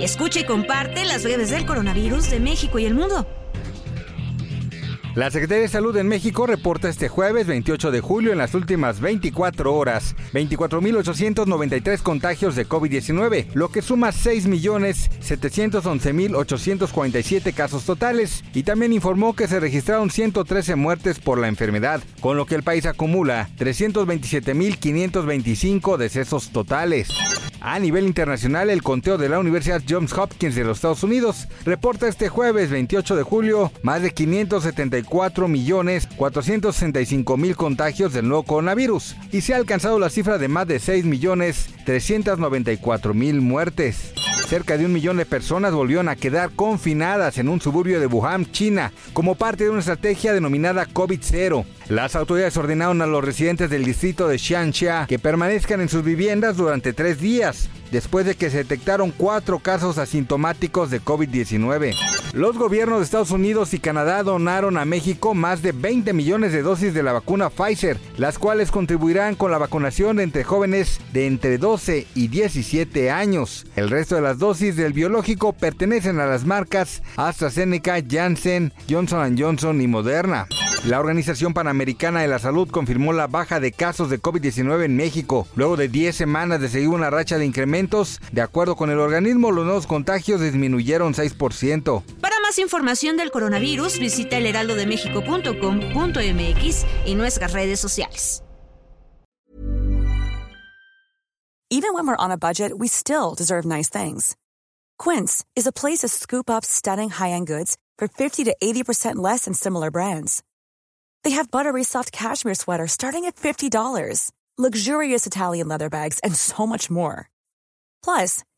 Escucha y comparte las breves del coronavirus de México y el mundo. La Secretaría de Salud en México reporta este jueves 28 de julio en las últimas 24 horas 24.893 contagios de COVID-19, lo que suma 6.711.847 casos totales y también informó que se registraron 113 muertes por la enfermedad, con lo que el país acumula 327.525 decesos totales. A nivel internacional, el conteo de la Universidad Johns Hopkins de los Estados Unidos reporta este jueves 28 de julio más de 574 millones 465 mil contagios del nuevo coronavirus y se ha alcanzado la cifra de más de 6 millones 394 mil muertes. Cerca de un millón de personas volvieron a quedar confinadas en un suburbio de Wuhan, China, como parte de una estrategia denominada COVID-0. Las autoridades ordenaron a los residentes del distrito de Xianxia que permanezcan en sus viviendas durante tres días, después de que se detectaron cuatro casos asintomáticos de COVID-19. Los gobiernos de Estados Unidos y Canadá donaron a México más de 20 millones de dosis de la vacuna Pfizer, las cuales contribuirán con la vacunación entre jóvenes de entre 12 y 17 años. El resto de las dosis del biológico pertenecen a las marcas AstraZeneca, Janssen, Johnson Johnson y Moderna. La Organización Panamericana de la Salud confirmó la baja de casos de COVID-19 en México. Luego de 10 semanas de seguir una racha de incrementos, de acuerdo con el organismo, los nuevos contagios disminuyeron 6%. Más información del coronavirus, visita elheraldodemexico.com.mx y nuestras redes sociales. Even when we're on a budget, we still deserve nice things. Quince is a place to scoop up stunning high-end goods for 50 to 80% less than similar brands. They have buttery soft cashmere sweaters starting at $50, luxurious Italian leather bags, and so much more. Plus,